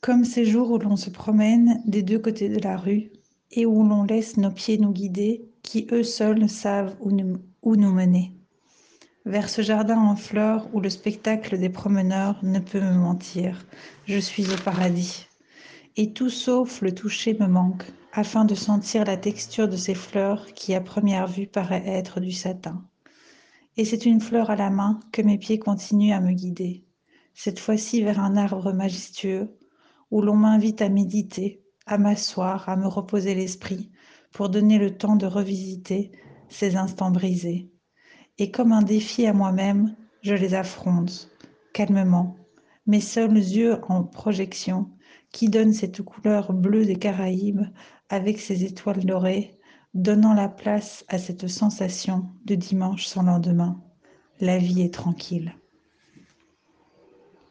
Comme ces jours où l'on se promène des deux côtés de la rue et où l'on laisse nos pieds nous guider, qui eux seuls savent où nous, où nous mener. Vers ce jardin en fleurs où le spectacle des promeneurs ne peut me mentir, je suis au paradis. Et tout sauf le toucher me manque, afin de sentir la texture de ces fleurs qui à première vue paraît être du satin. Et c'est une fleur à la main que mes pieds continuent à me guider, cette fois-ci vers un arbre majestueux où l'on m'invite à méditer, à m'asseoir, à me reposer l'esprit, pour donner le temps de revisiter ces instants brisés. Et comme un défi à moi-même, je les affronte, calmement, mes seuls yeux en projection, qui donnent cette couleur bleue des Caraïbes avec ses étoiles dorées, donnant la place à cette sensation de dimanche sans lendemain. La vie est tranquille.